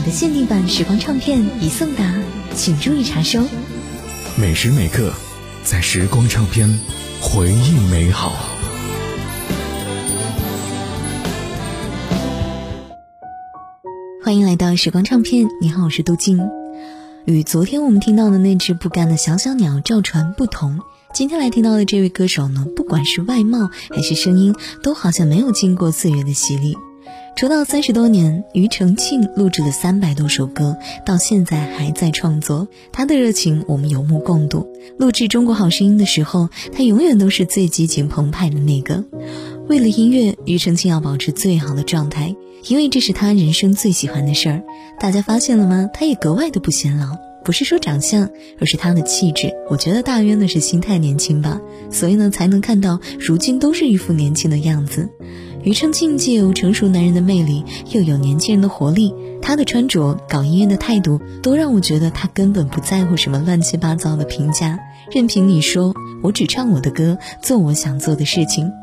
你的限定版时光唱片已送达，请注意查收。每时每刻，在时光唱片，回忆美好。欢迎来到时光唱片，你好，我是杜静。与昨天我们听到的那只不甘的小小鸟赵传不同，今天来听到的这位歌手呢，不管是外貌还是声音，都好像没有经过岁月的洗礼。出道三十多年，庾澄庆录制了三百多首歌，到现在还在创作。他的热情我们有目共睹。录制《中国好声音》的时候，他永远都是最激情澎湃的那个。为了音乐，庾澄庆要保持最好的状态，因为这是他人生最喜欢的事儿。大家发现了吗？他也格外的不显老，不是说长相，而是他的气质。我觉得大约呢是心态年轻吧，所以呢才能看到如今都是一副年轻的样子。庾澄庆既有成熟男人的魅力，又有年轻人的活力。他的穿着、搞音乐的态度，都让我觉得他根本不在乎什么乱七八糟的评价，任凭你说，我只唱我的歌，做我想做的事情。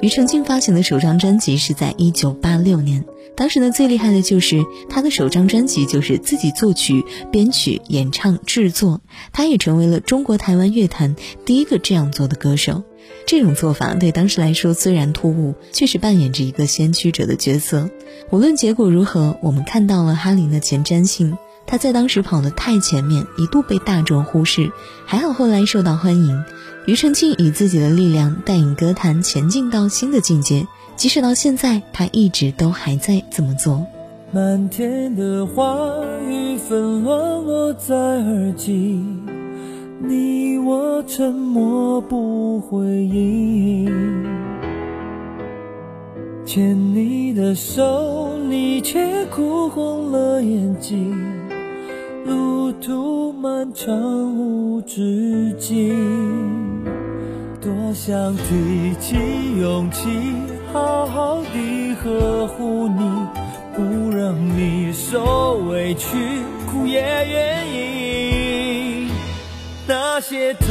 庾澄庆发行的首张专辑是在一九八六年，当时呢最厉害的就是他的首张专辑就是自己作曲、编曲、演唱、制作，他也成为了中国台湾乐坛第一个这样做的歌手。这种做法对当时来说虽然突兀，却是扮演着一个先驱者的角色。无论结果如何，我们看到了哈林的前瞻性，他在当时跑得太前面，一度被大众忽视，还好后来受到欢迎。庾澄庆以自己的力量带领歌坛前进到新的境界，即使到现在，他一直都还在这么做。漫天的花雨纷乱落在耳际，你我沉默不回应。牵你的手，你却哭红了眼睛。路途漫长无止境，多想提起勇气，好好地呵护你，不让你受委屈，哭也愿意。那些痛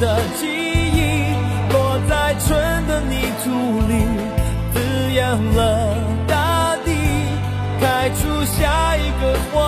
的记忆，落在春的泥土里，滋养了大地，开出下一个花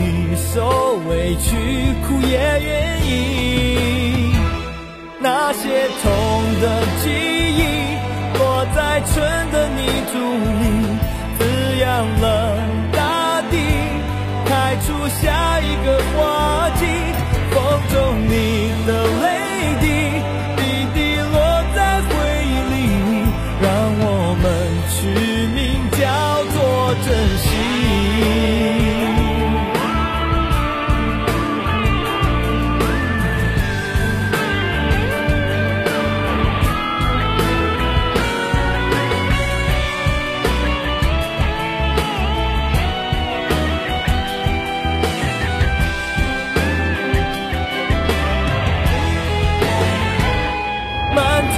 受委屈，哭也愿意。那些痛的记忆，落在春的泥土里，滋养了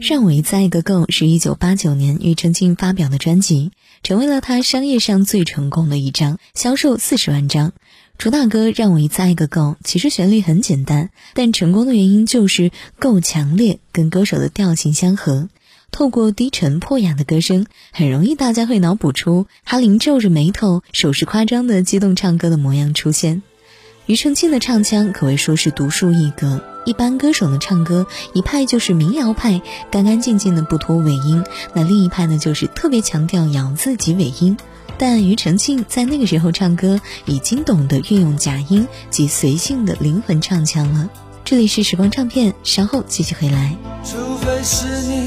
让我一再一个够是一九八九年庾澄庆发表的专辑，成为了他商业上最成功的一张，销售四十万张。主打歌《让我一再一个够》，其实旋律很简单，但成功的原因就是够强烈，跟歌手的调性相合。透过低沉破哑的歌声，很容易大家会脑补出哈林皱着眉头、手势夸张的激动唱歌的模样出现。庾澄庆的唱腔可谓说是独树一格。一般歌手呢唱歌，一派就是民谣派，干干净净的不拖尾音；那另一派呢，就是特别强调咬字及尾音。但庾澄庆在那个时候唱歌，已经懂得运用假音及随性的灵魂唱腔了。这里是时光唱片，稍后继续回来。除非是你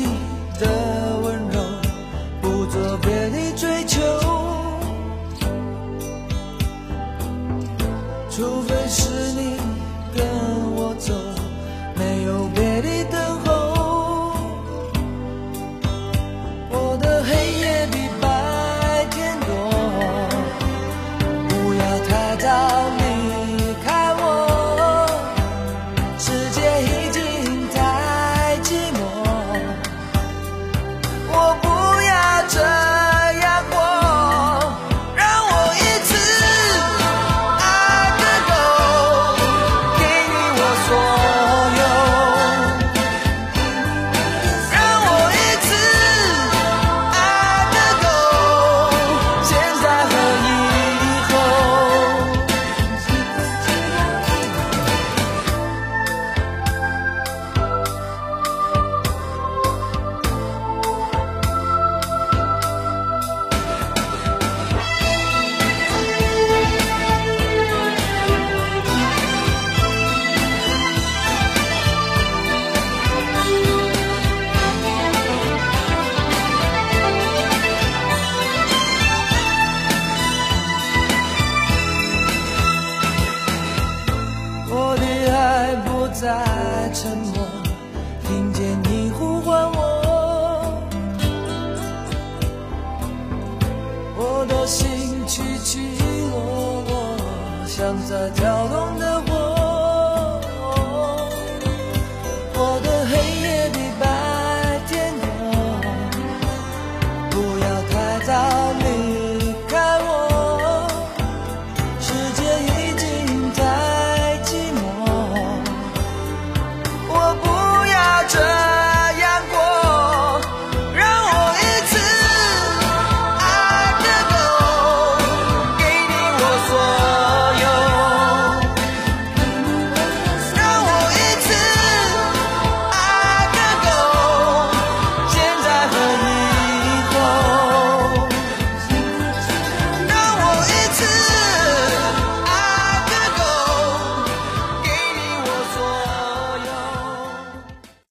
在沉默，听见你呼唤我，我的心起起落落，像在跳动的火